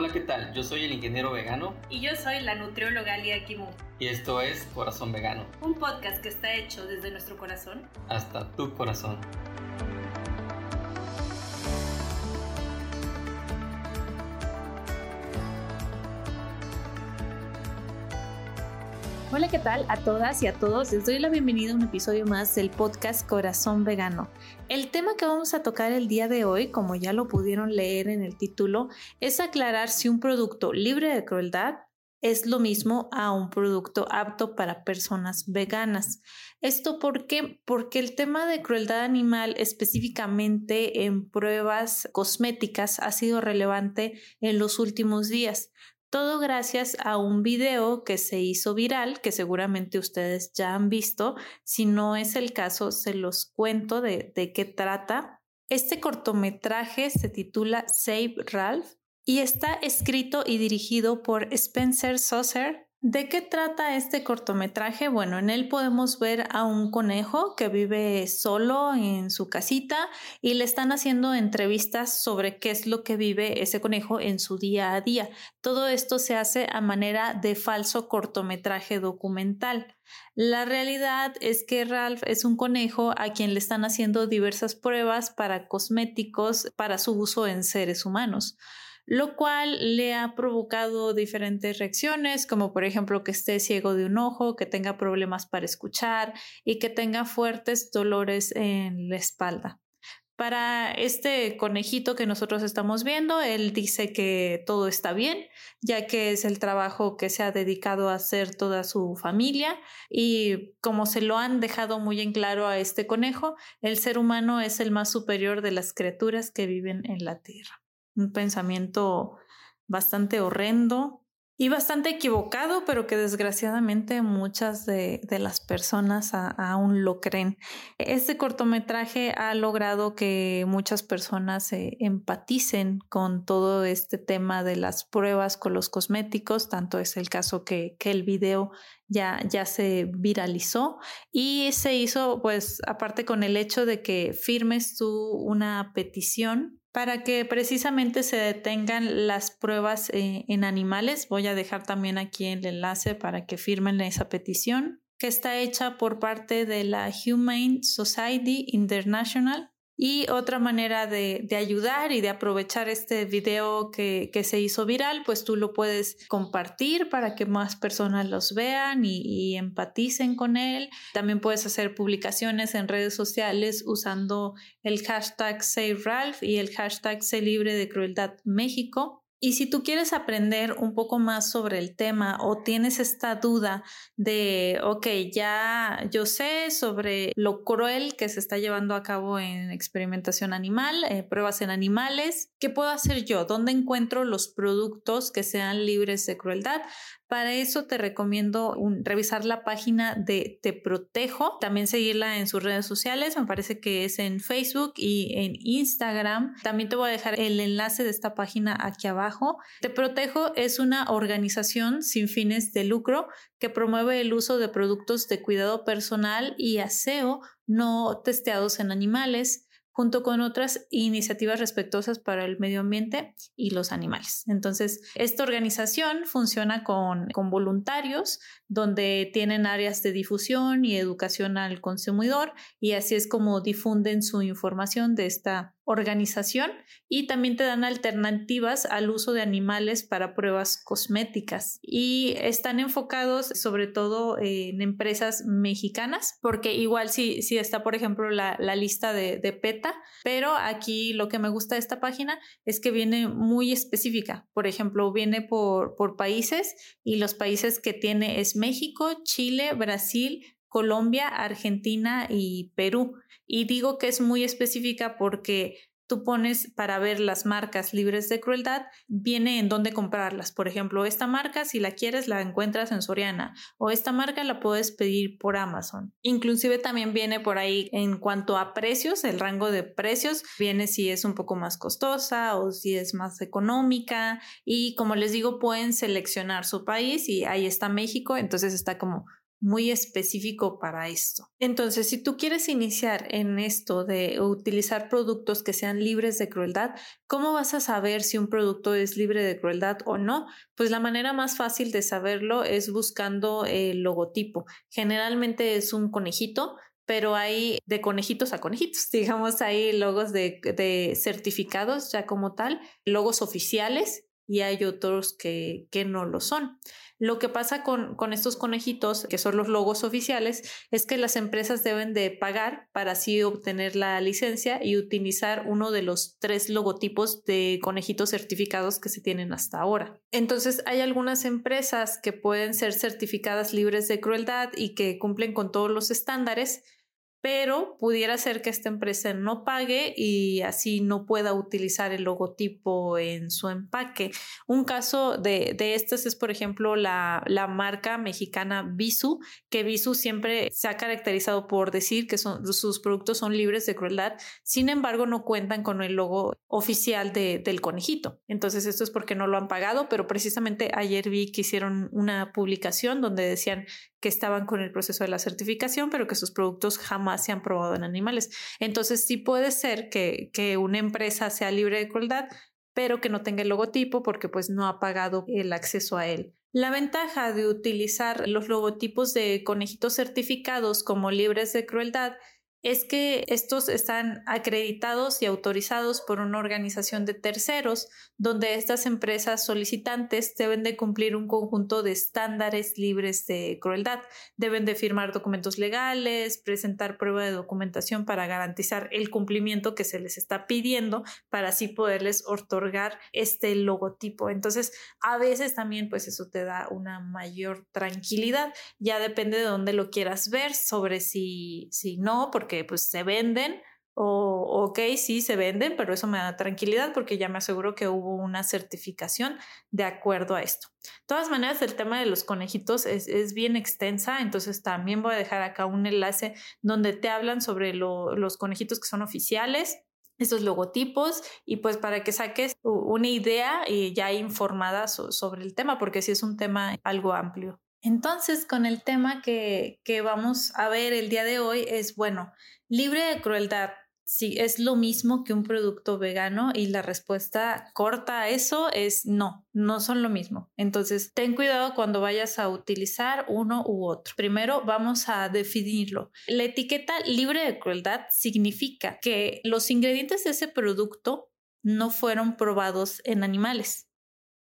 Hola, ¿qué tal? Yo soy el ingeniero vegano. Y yo soy la nutrióloga Lia Kimu. Y esto es Corazón Vegano. Un podcast que está hecho desde nuestro corazón. Hasta tu corazón. Hola, ¿qué tal a todas y a todos? Les doy la bienvenida a un episodio más del podcast Corazón Vegano. El tema que vamos a tocar el día de hoy, como ya lo pudieron leer en el título, es aclarar si un producto libre de crueldad es lo mismo a un producto apto para personas veganas. ¿Esto por qué? Porque el tema de crueldad animal específicamente en pruebas cosméticas ha sido relevante en los últimos días. Todo gracias a un video que se hizo viral, que seguramente ustedes ya han visto. Si no es el caso, se los cuento de, qué trata. Este cortometraje se titula Save Ralph y está escrito y dirigido por Spencer Saucer ¿De qué trata este cortometraje? Bueno, en él podemos ver a un conejo que vive solo en su casita y le están haciendo entrevistas sobre qué es lo que vive ese conejo en su día a día. Todo esto se hace a manera de falso cortometraje documental. La realidad es que Ralph es un conejo a quien le están haciendo diversas pruebas para cosméticos para su uso en seres humanos lo cual le ha provocado diferentes reacciones, como por ejemplo que esté ciego de un ojo, que tenga problemas para escuchar y que tenga fuertes dolores en la espalda. Para este conejito que nosotros estamos viendo, él dice que todo está bien, ya que es el trabajo que se ha dedicado a hacer toda su familia y como se lo han dejado muy en claro a este conejo, el ser humano es el más superior de las criaturas que viven en la Tierra un pensamiento bastante horrendo y bastante equivocado, pero que desgraciadamente muchas de, las personas aún lo creen. Este cortometraje ha logrado que muchas personas se empaticen con todo este tema de las pruebas con los cosméticos, tanto es el caso que, que el video ya, ya se viralizó y se hizo pues aparte con el hecho de que firmes tú una petición para que precisamente se detengan las pruebas eh, en animales. Voy a dejar también aquí el enlace para que firmen esa petición, que está hecha por parte de la Humane Society International y otra manera de, ayudar y de aprovechar este video que, se hizo viral, pues tú lo puedes compartir para que más personas los vean y, empaticen con él. También puedes hacer publicaciones en redes sociales usando el hashtag SaveRalph y el hashtag Sé Libre de Crueldad México. Y si tú quieres aprender un poco más sobre el tema o tienes esta duda de, ok, ya yo sé sobre lo cruel que se está llevando a cabo en experimentación animal, eh, pruebas en animales, ¿qué puedo hacer yo? ¿Dónde encuentro los productos que sean libres de crueldad? Para eso te recomiendo revisar la página de Te Protejo, también seguirla en sus redes sociales, me parece que es en Facebook y en Instagram. También te voy a dejar el enlace de esta página aquí abajo. Te Protejo es una organización sin fines de lucro que promueve el uso de productos de cuidado personal y aseo no testeados en animales junto con otras iniciativas respetuosas para el medio ambiente y los animales. Entonces, esta organización funciona con, con voluntarios donde tienen áreas de difusión y educación al consumidor y así es como difunden su información de esta organización y también te dan alternativas al uso de animales para pruebas cosméticas y están enfocados sobre todo en empresas mexicanas porque igual si, si está por ejemplo la, la lista de, de, PETA pero aquí lo que me gusta de esta página es que viene muy específica por ejemplo viene por, por países y los países que tiene es México, Chile, Brasil, Colombia, Argentina y Perú. Y digo que es muy específica porque tú pones para ver las marcas libres de crueldad, viene en dónde comprarlas. Por ejemplo, esta marca, si la quieres, la encuentras en Soriana o esta marca la puedes pedir por Amazon. Inclusive también viene por ahí en cuanto a precios, el rango de precios, viene si es un poco más costosa o si es más económica y como les digo, pueden seleccionar su país y ahí está México, entonces está como muy específico para esto. Entonces, si tú quieres iniciar en esto de utilizar productos que sean libres de crueldad, ¿cómo vas a saber si un producto es libre de crueldad o no? Pues la manera más fácil de saberlo es buscando el logotipo. Generalmente es un conejito pero hay de conejitos a conejitos, digamos, hay logos de, de certificados ya como tal, logos oficiales y hay otros que, que no lo son. Lo que pasa con, con, estos conejitos, que son los logos oficiales, es que las empresas deben de pagar para así obtener la licencia y utilizar uno de los tres logotipos de conejitos certificados que se tienen hasta ahora. Entonces, hay algunas empresas que pueden ser certificadas libres de crueldad y que cumplen con todos los estándares, pero pudiera ser que esta empresa no pague y así no pueda utilizar el logotipo en su empaque. Un caso de, de estas es, por ejemplo, la, la, marca mexicana Visu, que Visu siempre se ha caracterizado por decir que sus productos son libres de crueldad, sin embargo no cuentan con el logo oficial de, del conejito. Entonces esto es porque no lo han pagado, pero precisamente ayer vi que hicieron una publicación donde decían que estaban con el proceso de la certificación, pero que sus productos jamás se han probado en animales. Entonces sí puede ser que, que una empresa sea libre de crueldad, pero que no tenga el logotipo porque pues no ha pagado el acceso a él. La ventaja de utilizar los logotipos de conejitos certificados como libres de crueldad es que estos están acreditados y autorizados por una organización de terceros, donde estas empresas solicitantes deben de cumplir un conjunto de estándares libres de crueldad. Deben de firmar documentos legales, presentar prueba de documentación para garantizar el cumplimiento que se les está pidiendo para así poderles otorgar este logotipo. Entonces, a veces también pues eso te da una mayor tranquilidad. Ya depende de dónde lo quieras ver, sobre si, si no, porque que pues se venden o ok, sí se venden, pero eso me da tranquilidad porque ya me aseguro que hubo una certificación de acuerdo a esto. De todas maneras, el tema de los conejitos es, es bien extensa, entonces también voy a dejar acá un enlace donde te hablan sobre los conejitos que son oficiales, estos logotipos y pues para que saques una idea ya informada sobre el tema, porque sí es un tema algo amplio. Entonces, con el tema que, que vamos a ver el día de hoy es, bueno, libre de crueldad, si es lo mismo que un producto vegano y la respuesta corta a eso es no, no son lo mismo. Entonces, ten cuidado cuando vayas a utilizar uno u otro. Primero, vamos a definirlo. La etiqueta libre de crueldad significa que los ingredientes de ese producto no fueron probados en animales.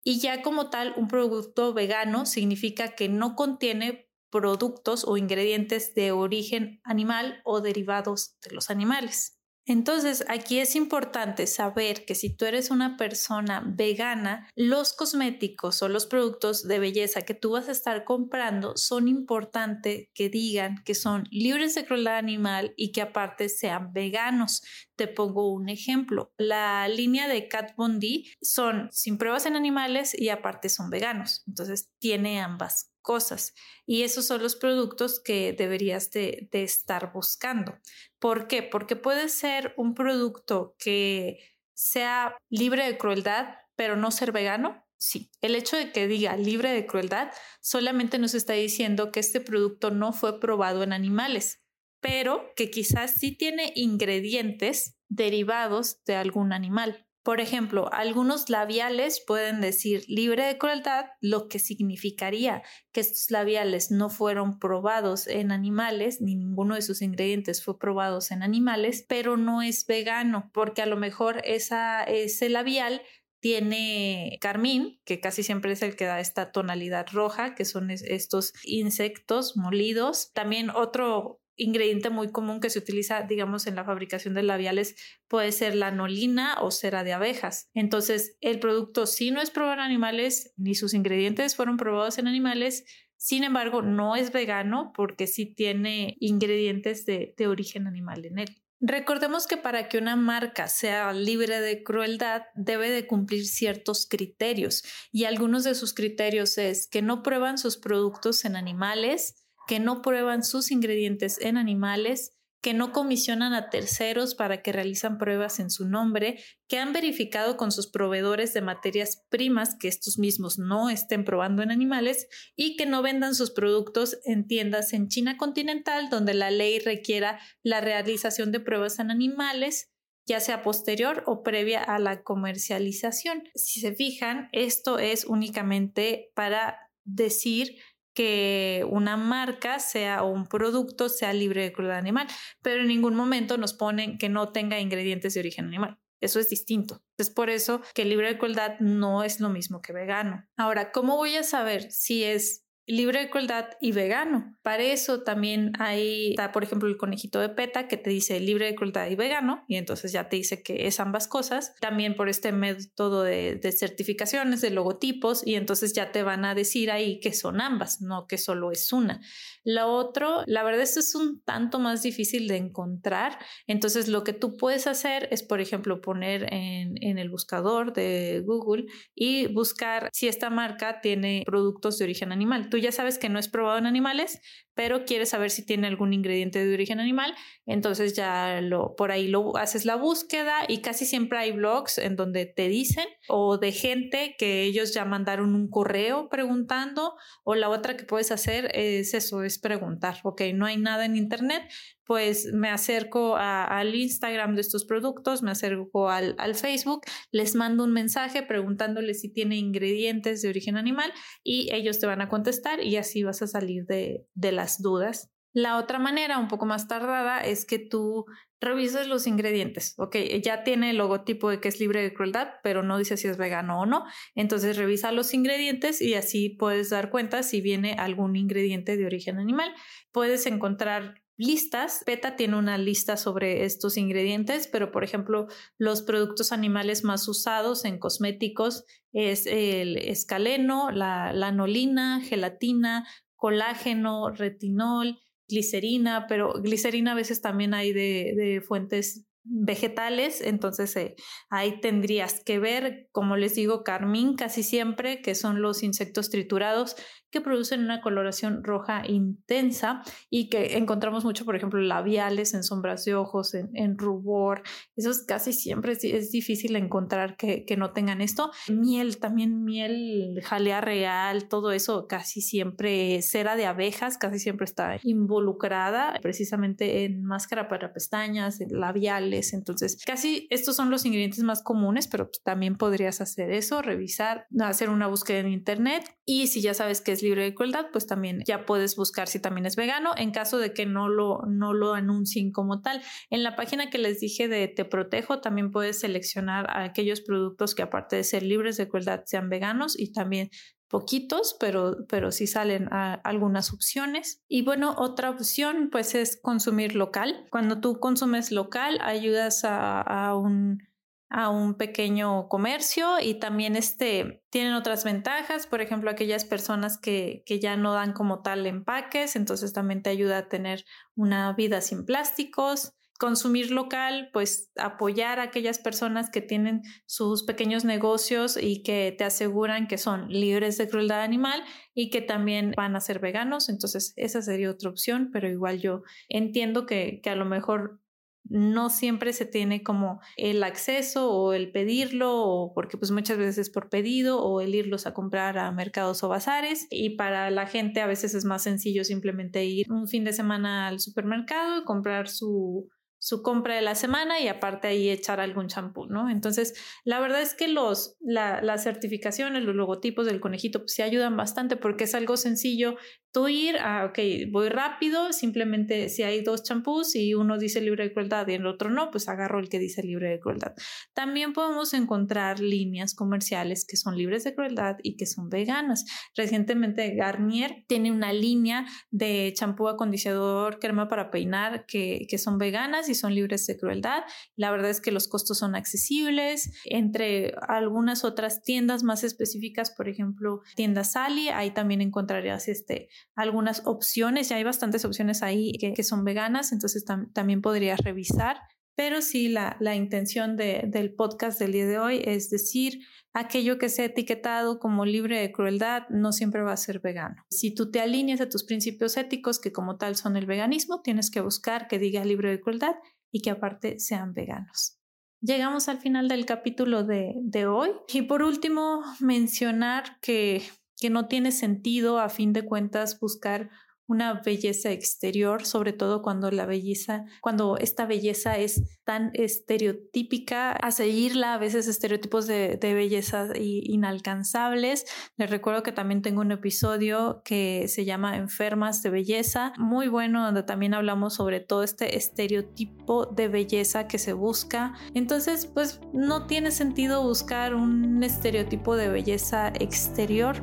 Y ya como tal, un producto vegano significa que no contiene productos o ingredientes de origen animal o derivados de los animales. Entonces, aquí es importante saber que si tú eres una persona vegana, los cosméticos o los productos de belleza que tú vas a estar comprando son importantes que digan que son libres de crueldad animal y que aparte sean veganos. Te pongo un ejemplo. La línea de Kat Von son sin pruebas en animales y aparte son veganos. Entonces, tiene ambas cosas. Y esos son los productos que deberías de, estar buscando. ¿Por qué? Porque puede ser un producto que sea libre de crueldad, pero no ser vegano. Sí, el hecho de que diga libre de crueldad solamente nos está diciendo que este producto no fue probado en animales, pero que quizás sí tiene ingredientes derivados de algún animal. Por ejemplo, algunos labiales pueden decir libre de crueldad, lo que significaría que estos labiales no fueron probados en animales, ni ninguno de sus ingredientes fue probados en animales, pero no es vegano, porque a lo mejor esa, ese labial tiene carmín, que casi siempre es el que da esta tonalidad roja, que son estos insectos molidos. También otro ingrediente muy común que se utiliza, digamos, en la fabricación de labiales puede ser la anolina o cera de abejas. Entonces, el producto sí no es probado en animales, ni sus ingredientes fueron probados en animales, sin embargo, no es vegano porque sí tiene ingredientes de, de origen animal en él. Recordemos que para que una marca sea libre de crueldad debe de cumplir ciertos criterios y algunos de sus criterios es que no prueban sus productos en animales, que no prueban sus ingredientes en animales, que no comisionan a terceros para que realizan pruebas en su nombre, que han verificado con sus proveedores de materias primas que estos mismos no estén probando en animales y que no vendan sus productos en tiendas en China continental donde la ley requiera la realización de pruebas en animales ya sea posterior o previa a la comercialización. Si se fijan, esto es únicamente para decir que una marca sea o un producto sea libre de crueldad animal, pero en ningún momento nos ponen que no tenga ingredientes de origen animal. Eso es distinto. Es por eso que libre de crueldad no es lo mismo que vegano. Ahora, ¿cómo voy a saber si es libre de crueldad y vegano. Para eso también hay, por ejemplo el conejito de PETA que te dice libre de crueldad y vegano y entonces ya te dice que es ambas cosas. También por este método de, certificaciones, de logotipos y entonces ya te van a decir ahí que son ambas, no que solo es una. Lo otro, la verdad esto es un tanto más difícil de encontrar. Entonces lo que tú puedes hacer es por ejemplo poner en el buscador de Google y buscar si esta marca tiene productos de origen animal tú ya sabes que no es probado en animales, pero quieres saber si tiene algún ingrediente de origen animal, entonces ya lo, por ahí lo haces la búsqueda y casi siempre hay blogs en donde te dicen o de gente que ellos ya mandaron un correo preguntando o la otra que puedes hacer es eso, es preguntar, ok, no hay nada en internet, pues me acerco al Instagram de estos productos, me acerco al, al, Facebook, les mando un mensaje preguntándoles si tiene ingredientes de origen animal y ellos te van a contestar y así vas a salir de, de las dudas. La otra manera, un poco más tardada, es que tú revises los ingredientes. Ok, ya tiene el logotipo de que es libre de crueldad, pero no dice si es vegano o no. Entonces revisa los ingredientes y así puedes dar cuenta si viene algún ingrediente de origen animal. Puedes encontrar listas. PETA tiene una lista sobre estos ingredientes, pero por ejemplo, los productos animales más usados en cosméticos es el escaleno, la lanolina, gelatina, colágeno, retinol, glicerina, pero glicerina a veces también hay de, de fuentes vegetales, entonces eh, ahí tendrías que ver, como les digo, carmín casi siempre, que son los insectos triturados que producen una coloración roja intensa y que encontramos mucho, por ejemplo, labiales, en sombras de ojos, en, rubor. Eso es casi siempre es, difícil encontrar que, que, no tengan esto. Miel, también miel, jalea real, todo eso casi siempre, cera de abejas, casi siempre está involucrada precisamente en máscara para pestañas, en labiales. Entonces, casi estos son los ingredientes más comunes, pero también podrías hacer eso, revisar, hacer una búsqueda en internet y si ya sabes que es libre de crueldad, pues también ya puedes buscar si también es vegano en caso de que no lo, no lo anuncien como tal. En la página que les dije de Te Protejo también puedes seleccionar aquellos productos que aparte de ser libres de crueldad sean veganos y también poquitos, pero, pero sí salen algunas opciones. Y bueno, otra opción pues es consumir local. Cuando tú consumes local, ayudas a, a un a un pequeño comercio y también este, tienen otras ventajas, por ejemplo, aquellas personas que, que, ya no dan como tal empaques, entonces también te ayuda a tener una vida sin plásticos. Consumir local, pues apoyar a aquellas personas que tienen sus pequeños negocios y que te aseguran que son libres de crueldad animal y que también van a ser veganos. Entonces, esa sería otra opción, pero igual yo entiendo que, que a lo mejor no siempre se tiene como el acceso o el pedirlo o porque pues muchas veces es por pedido o el irlos a comprar a mercados o bazares y para la gente a veces es más sencillo simplemente ir un fin de semana al supermercado y comprar su su compra de la semana y aparte ahí echar algún champú, ¿no? Entonces, la verdad es que los, las certificaciones, los logotipos del conejito, pues sí ayudan bastante porque es algo sencillo tú ir a, ok, voy rápido, simplemente si hay dos champús y uno dice libre de crueldad y el otro no, pues agarro el que dice libre de crueldad. También podemos encontrar líneas comerciales que son libres de crueldad y que son veganas. Recientemente Garnier tiene una línea de champú, acondicionador, crema para peinar que, que son veganas y son libres de crueldad. La verdad es que los costos son accesibles. Entre algunas otras tiendas más específicas, por ejemplo, tienda Sally, ahí también encontrarías este algunas opciones, ya hay bastantes opciones ahí que, son veganas, entonces también podrías revisar Pero sí, la, la intención de, del podcast del día de hoy es decir, aquello que sea etiquetado como libre de crueldad no siempre va a ser vegano. Si tú te alineas a tus principios éticos, que como tal son el veganismo, tienes que buscar que diga libre de crueldad y que aparte sean veganos. Llegamos al final del capítulo de, de hoy y por último mencionar que, que no tiene sentido a fin de cuentas buscar una belleza exterior, sobre todo cuando la belleza, cuando esta belleza es tan estereotípica, a seguirla a veces estereotipos de, de belleza inalcanzables. Les recuerdo que también tengo un episodio que se llama Enfermas de Belleza, muy bueno, donde también hablamos sobre todo este estereotipo de belleza que se busca. Entonces, pues no tiene sentido buscar un estereotipo de belleza exterior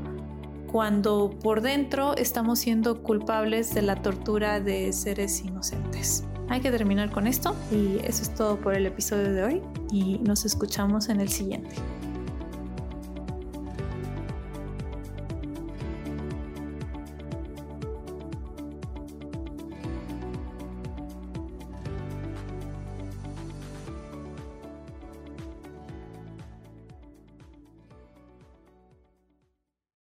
cuando por dentro estamos siendo culpables de la tortura de seres inocentes. Hay que terminar con esto y eso es todo por el episodio de hoy y nos escuchamos en el siguiente.